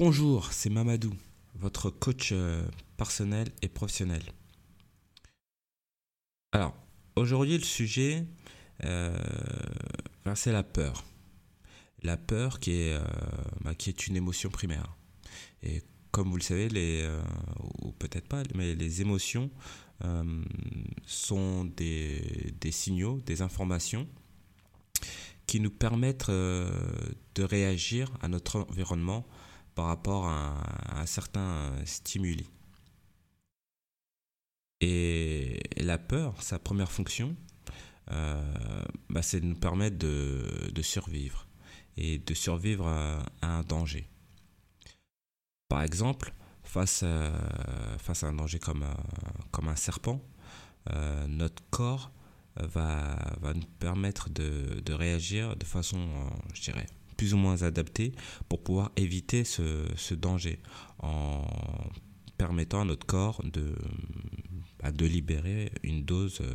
Bonjour, c'est Mamadou, votre coach euh, personnel et professionnel. Alors, aujourd'hui, le sujet, euh, ben, c'est la peur. La peur qui est, euh, bah, qui est une émotion primaire. Et comme vous le savez, ou peut-être pas, mais les émotions sont des, des, signaux, des informations qui nous permettent de réagir à notre environnement par rapport à, un certain stimuli. Et la peur, sa première fonction, euh, bah, c'est de nous permettre de, survivre et de survivre à, un danger. Par exemple, face à, face à un danger comme, comme un serpent, euh, notre corps va, nous permettre de, de réagir de façon, je dirais, plus ou moins adapté pour pouvoir éviter ce, danger en permettant à notre corps de, bah, de libérer une dose euh,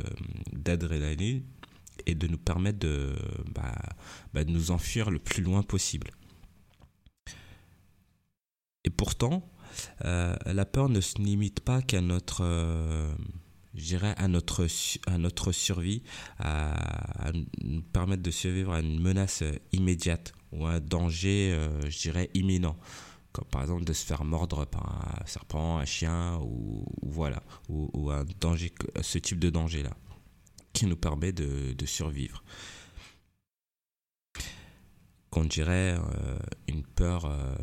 d'adrénaline et de nous permettre de, bah, bah, de nous enfuir le plus loin possible. Et pourtant, euh, la peur ne se limite pas qu'à notre, euh, à notre, à notre survie, à, nous permettre de survivre à une menace immédiate ou un danger, euh, je dirais, imminent. Comme par exemple de se faire mordre par un serpent, un chien, ou, voilà, ou, un danger, ce type de danger-là, qui nous permet de, survivre. Qu'on dirait euh, une peur euh,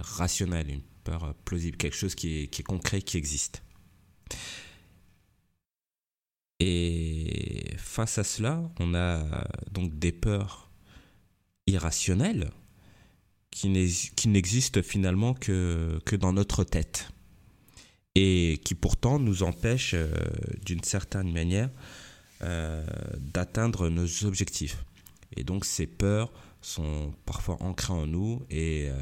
rationnelle, une peur plausible, quelque chose qui est, qui est concret, qui existe. Et face à cela, on a donc des peurs irrationnel qui n'existe finalement que, dans notre tête et qui pourtant nous empêche euh, d'une certaine manière euh, d'atteindre nos objectifs. Et donc ces peurs sont parfois ancrées en nous et euh,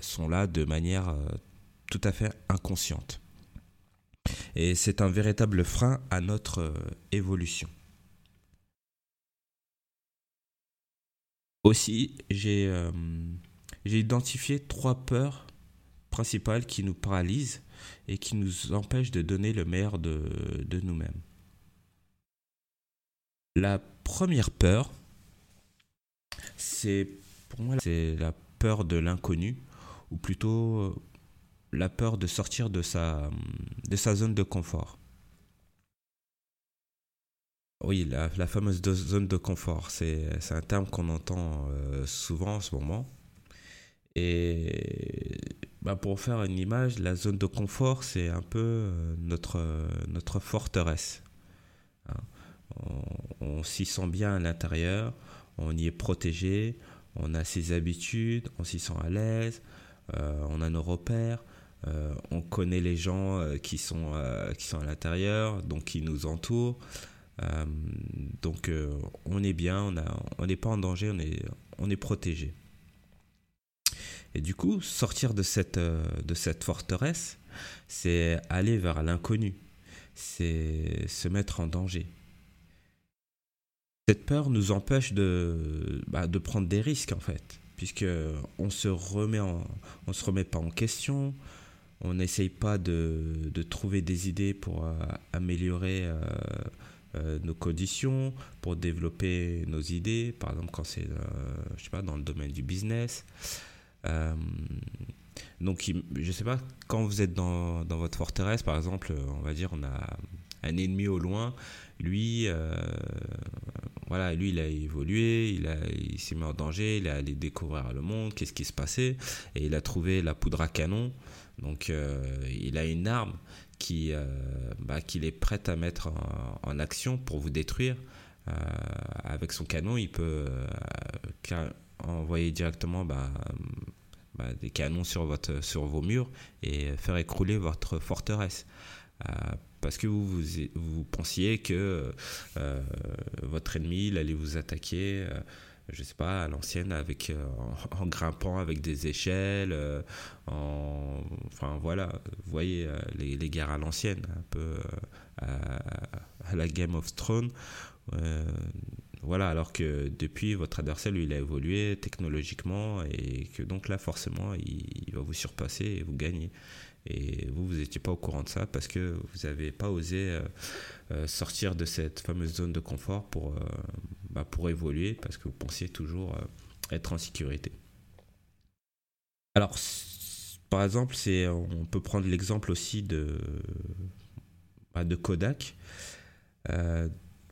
sont là de manière tout à fait inconsciente. Et c'est un véritable frein à notre évolution. Aussi, euh, j'ai identifié trois peurs principales qui nous paralysent et qui nous empêchent de donner le meilleur de, de nous-mêmes. La première peur, c'est pour moi c'est la peur de l'inconnu, ou plutôt euh, la peur de sortir de sa, de sa zone de confort. Oui, la, fameuse zone de confort, c'est un terme qu'on entend euh, souvent en ce moment. Et bah, pour faire une image, la zone de confort, c'est un peu euh, notre, notre forteresse. Hein. On, s'y sent bien à l'intérieur, on y est protégé, on a ses habitudes, on s'y sent à l'aise, euh, on a nos repères. on connaît les gens qui, sont, qui sont à l'intérieur, donc qui nous entourent. Euh, donc euh, on est bien, on n'est pas en danger, on est, protégé. Et du coup, sortir de cette, euh, de cette forteresse, c'est aller vers l'inconnu, c'est se mettre en danger. Cette peur nous empêche de, bah, prendre des risques en fait, puisque on se remet pas en question, on n'essaye pas de, trouver des idées pour améliorer euh, nos conditions, pour développer nos idées, par exemple quand c'est, euh, je dans le domaine du business. Euh, donc, je sais pas, quand vous êtes dans, dans, votre forteresse, par exemple, on va dire, on a un ennemi au loin, lui, voilà, lui, il a évolué, il, il s'est mis en danger, il est allé découvrir le monde, qu'est-ce qui se passait, et il a trouvé la poudre à canon. Donc, il a une arme qui, euh, bah, qu'il est prêt à mettre en, action pour vous détruire. Euh, avec son canon, il peut euh, envoyer directement bah, bah, des canons sur, vos murs et faire écrouler votre forteresse. parce que vous, pensiez que votre ennemi allait vous attaquer je sais pas, à l'ancienne, avec euh, en, grimpant avec des échelles, euh, en, enfin voilà, vous voyez euh, les, les, guerres à l'ancienne, un peu à, la Game of Thrones. voilà, alors que depuis, votre adversaire, lui, il a évolué technologiquement et que donc là, forcément, il, va vous surpasser et vous gagner. Et vous, vous n'étiez pas au courant de ça parce que vous n'avez pas osé sortir de cette fameuse zone de confort pour, bah, pour évoluer parce que vous pensiez toujours être en sécurité. Alors, par exemple, on peut prendre l'exemple aussi de, bah, de Kodak.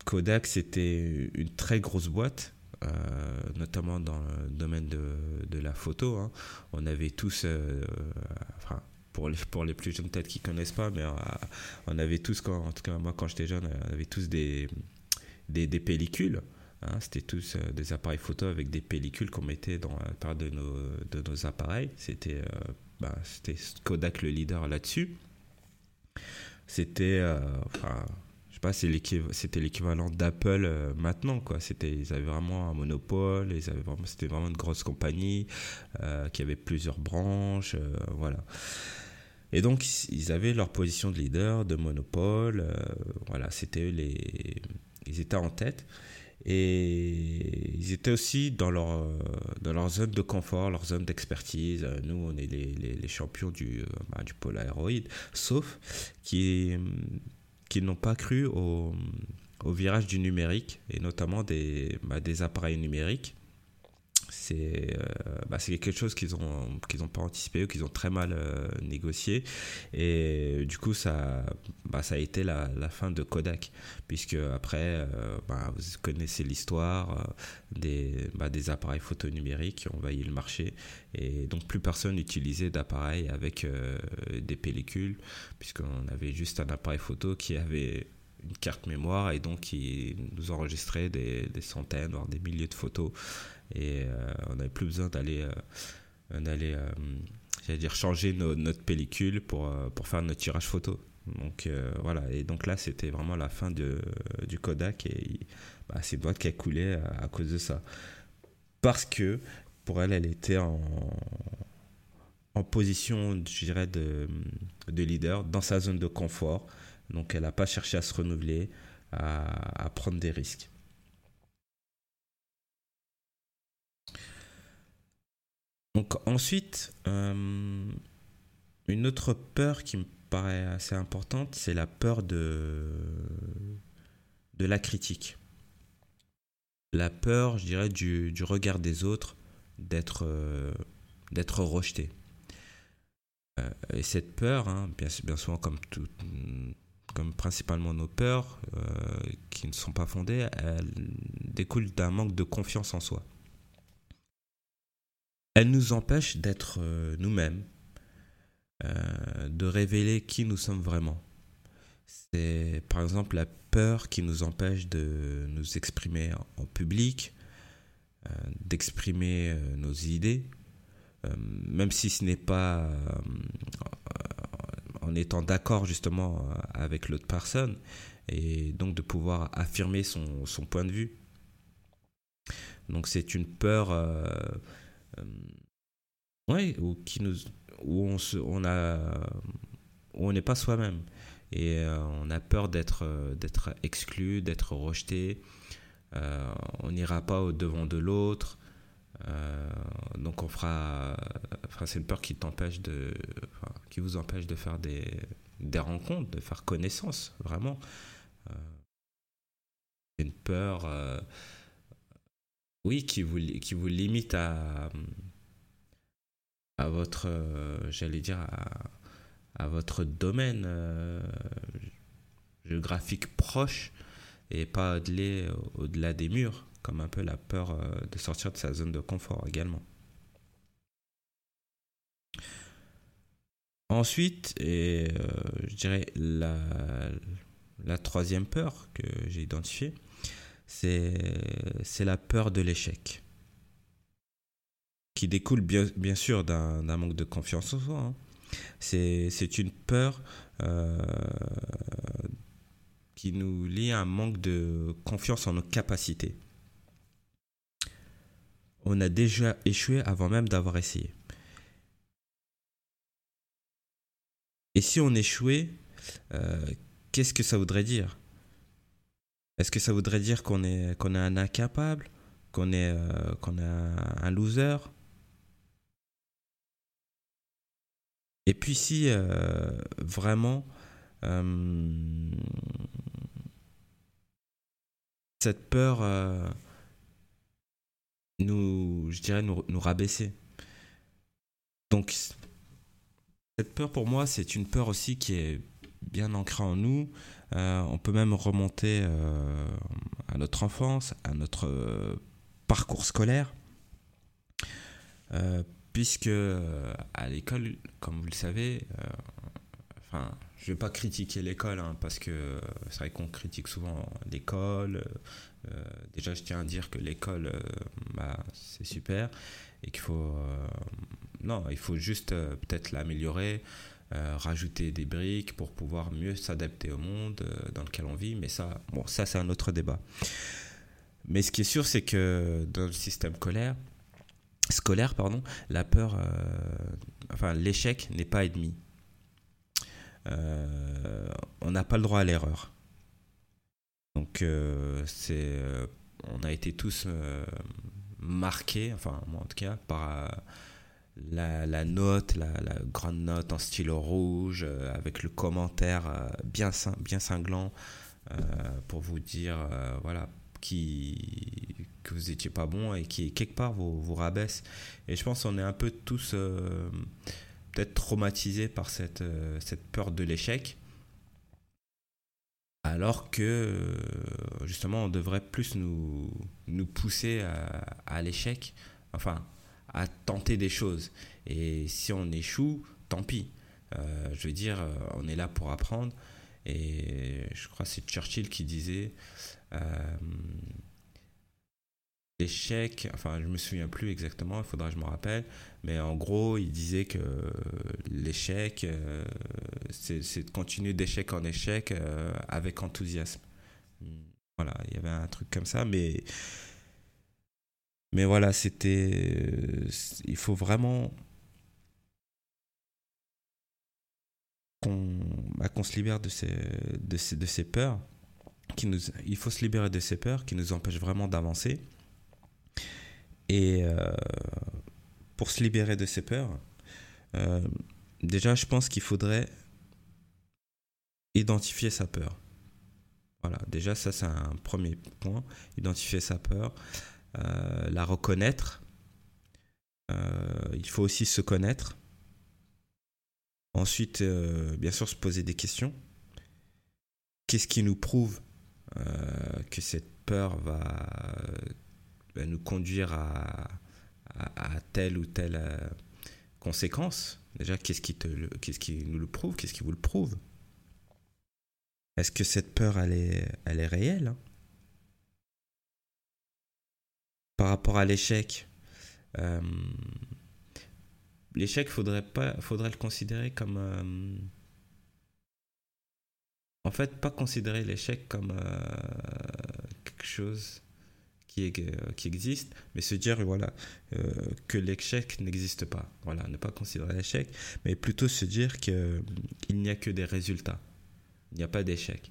Kodak, c'était une très grosse boîte, euh, notamment dans le domaine de, la photo. Hein. On avait tous, euh, enfin, pour les, pour les plus jeunes peut-être qui connaissent pas, mais euh, on avait tous, quand, en tout cas moi quand j'étais jeune, on avait tous des, des, pellicules. Hein. C'était tous des appareils photo avec des pellicules qu'on mettait dans la part de nos, de nos appareils. C'était bah, Kodak le leader là-dessus. C'était, enfin, je sais pas, c'était l'équivalent d'Apple euh, maintenant, quoi. C'était, ils avaient vraiment un monopole, ils vraiment, c'était vraiment une grosse compagnie euh, qui avait plusieurs branches, euh, voilà. Et donc, ils avaient leur position de leader, de monopole, voilà, c'était les, ils étaient en tête. Et ils étaient aussi dans leur, dans leur zone de confort, leur zone d'expertise. Nous, on est les, les, champions du, bah, du polaroid, sauf qui qui n'ont pas cru au, au, virage du numérique et notamment des, bah, des appareils numériques. C'est euh, bah, quelque chose qu'ils n'ont qu'ils ont pas anticipé, qu'ils ont très mal euh, négocié. Et du coup, ça, bah, ça a été la, la, fin de Kodak. Puisque après, euh, bah, vous connaissez l'histoire des, bah, des appareils photo numériques qui ont envahi le marché. Et donc, plus personne n'utilisait d'appareils avec des pellicules, puisqu'on avait juste un appareil photo qui avait une carte mémoire et donc qui nous enregistrait des, centaines, voire des milliers de photos et euh, on n'avait plus besoin d'aller euh, d'aller euh, dire changer notre pellicule pour, pour faire notre tirage photo. Donc voilà, et donc là c'était vraiment la fin de, du Kodak et bah, c'est une boîte qui a coulé à, cause de ça. Parce que pour elle, elle était en, en position, je dirais, de, leader dans sa zone de confort. Donc elle n'a pas cherché à se renouveler, à, prendre des risques. Donc ensuite, euh, une autre peur qui me paraît assez importante, c'est la peur de, la critique. La peur, je dirais, du, regard des autres, d'être euh, rejeté. Euh, et cette peur, hein, bien, souvent comme, tout, comme principalement nos peurs, qui ne sont pas fondées, elles découlent d'un manque de confiance en soi elle nous empêche d'être euh, nous-mêmes, euh, de révéler qui nous sommes vraiment. C'est par exemple la peur qui nous empêche de nous exprimer en, public, euh, d'exprimer nos idées, même si ce n'est pas en étant d'accord justement avec l'autre personne, et donc de pouvoir affirmer son, point de vue. Donc c'est une peur euh, ouais, ou qui nous, où on se, on a, où on n'est pas soi-même et euh, on a peur d'être, euh, d'être exclu, d'être rejeté. on n'ira pas au devant de l'autre. Donc on fera, enfin c'est une peur qui t'empêche de, qui vous empêche de faire des, des rencontres, de faire connaissance, vraiment. une peur oui, qui vous, qui vous limite à, à votre, euh, j'allais dire, à, votre domaine euh, géographique proche et pas au-delà des murs, comme un peu la peur euh, de sortir de sa zone de confort également. Ensuite, et je dirais la, troisième peur que j'ai identifiée, c'est la peur de l'échec, qui découle bien, bien sûr d'un manque de confiance en soi. Hein. C'est une peur euh, qui nous lie à un manque de confiance en nos capacités. On a déjà échoué avant même d'avoir essayé. Et si on échouait, euh, qu'est-ce que ça voudrait dire? Est-ce que ça voudrait dire qu'on est, qu'on est un incapable Qu'on est, qu'on est un, loser? Et puis si vraiment cette peur nous, je dirais, nous, nous rabaisser. Donc, cette peur pour moi, c'est une peur aussi qui est bien ancrée en nous. Euh, on peut même remonter euh, à notre enfance, à notre euh, parcours scolaire. puisque à l'école, comme vous le savez, enfin, je vais pas critiquer l'école hein, parce que c'est vrai qu'on critique souvent l'école. déjà, je tiens à dire que l'école, bah, c'est super et qu'il faut non, il faut juste euh, peut-être l'améliorer, euh, rajouter des briques pour pouvoir mieux s'adapter au monde euh, dans lequel on vit. Mais ça, bon, ça c'est un autre débat. Mais ce qui est sûr, c'est que dans le système scolaire, scolaire pardon, la peur, enfin l'échec n'est pas ennemi. On n'a pas le droit à l'erreur. Donc c'est, on a été tous marqués, enfin moi en tout cas, par la, note, la, grande note en stylo rouge, euh, avec le commentaire euh, bien, bien cinglant euh, pour vous dire voilà, qui, que vous n'étiez pas bon et qui, quelque part, vous, vous rabaisse. Et je pense qu'on est un peu tous peut-être traumatisés par cette, cette peur de l'échec. Alors que justement, on devrait plus nous, nous pousser à, l'échec. Enfin, à tenter des choses. Et si on échoue, tant pis. Euh, je veux dire, euh, on est là pour apprendre. Et je crois que c'est Churchill qui disait euh, l'échec, enfin je me souviens plus exactement, il faudra que je me rappelle, mais en gros il disait que l'échec, c'est de continuer d'échec en échec avec enthousiasme. Voilà, il y avait un truc comme ça, mais mais voilà, c'était. Euh, il faut vraiment qu'on bah, se libère de ces, de ces, de ces peurs. Qui nous, il faut se libérer de ces peurs qui nous empêchent vraiment d'avancer. Et euh, pour se libérer de ces peurs, euh, déjà, je pense qu'il faudrait identifier sa peur. Voilà, déjà, ça, c'est un premier point. Identifier sa peur. Euh, la reconnaître. Il faut aussi se connaître. Ensuite, bien sûr, se poser des questions. Qu'est-ce qui nous prouve que cette peur va, nous conduire à, telle ou telle conséquence. Déjà, qu'est-ce qui, te, qu'est-ce qui nous le prouve? Qu'est-ce qui vous le prouve? Est-ce que cette peur, elle est, elle est réelle hein? Par rapport à l'échec, euh, l'échec faudrait pas, faudrait le considérer comme, euh, en fait, pas considérer l'échec comme euh, quelque chose qui, qui existe, mais se dire voilà que l'échec n'existe pas. Voilà, ne pas considérer l'échec, mais plutôt se dire que il n'y a que des résultats. Il n'y a pas d'échec.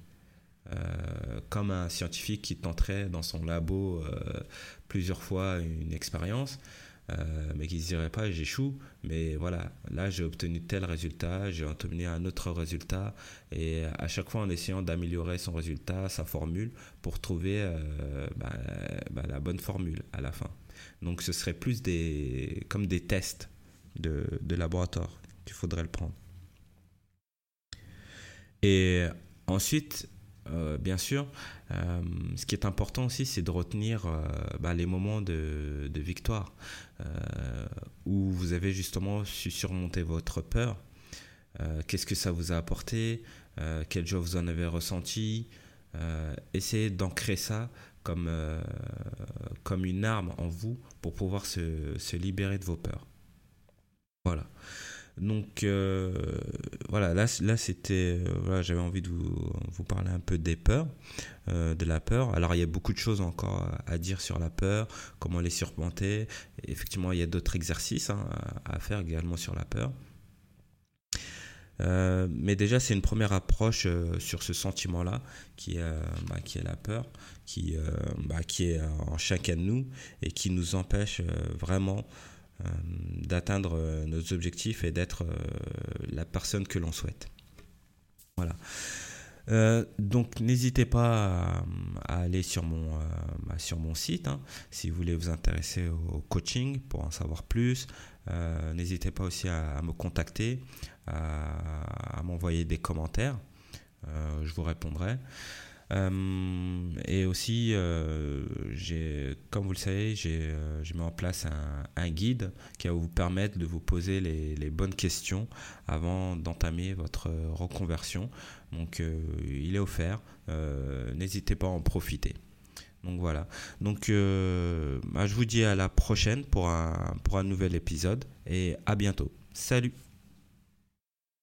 Euh, comme un scientifique qui tenterait dans son labo euh, plusieurs fois une expérience, euh, mais qui ne dirait pas j'échoue, mais voilà, là j'ai obtenu tel résultat, j'ai obtenu un autre résultat, et à chaque fois en essayant d'améliorer son résultat, sa formule, pour trouver bah, bah, la bonne formule à la fin. Donc ce serait plus des, comme des tests de laboratoire qu'il faudrait le prendre. Et ensuite, euh, bien sûr. Euh, ce qui est important aussi, c'est de retenir euh, bah, les moments de, victoire où vous avez justement su surmonter votre peur. Qu'est-ce que ça vous a apporté Quel jour vous en avez ressenti Essayez d'ancrer ça comme, comme une arme en vous pour pouvoir se, se libérer de vos peurs. Voilà. Donc euh, voilà, là, là c'était, euh, voilà, j'avais envie de vous, vous, parler un peu des peurs, euh, de la peur. Alors il y a beaucoup de choses encore à dire sur la peur, comment les surmonter. effectivement, il y a d'autres exercices hein, à faire également sur la peur. mais déjà, c'est une première approche sur ce sentiment-là, qui, bah, qui est la peur, qui, bah, qui est en chacun de nous et qui nous empêche vraiment d'atteindre nos objectifs et d'être la personne que l'on souhaite. Voilà. Euh, donc n'hésitez pas à, aller sur mon, euh, bah, sur mon site hein, si vous voulez vous intéresser au coaching pour en savoir plus. Euh, n'hésitez pas aussi à, me contacter, à, m'envoyer des commentaires. je vous répondrai. Et aussi, comme vous le savez, j'ai mis en place un, guide qui va vous permettre de vous poser les, bonnes questions avant d'entamer votre reconversion. Donc euh, il est offert. Euh, n'hésitez pas à en profiter. Donc voilà. Donc euh, bah, je vous dis à la prochaine pour un, pour un nouvel épisode et à bientôt. Salut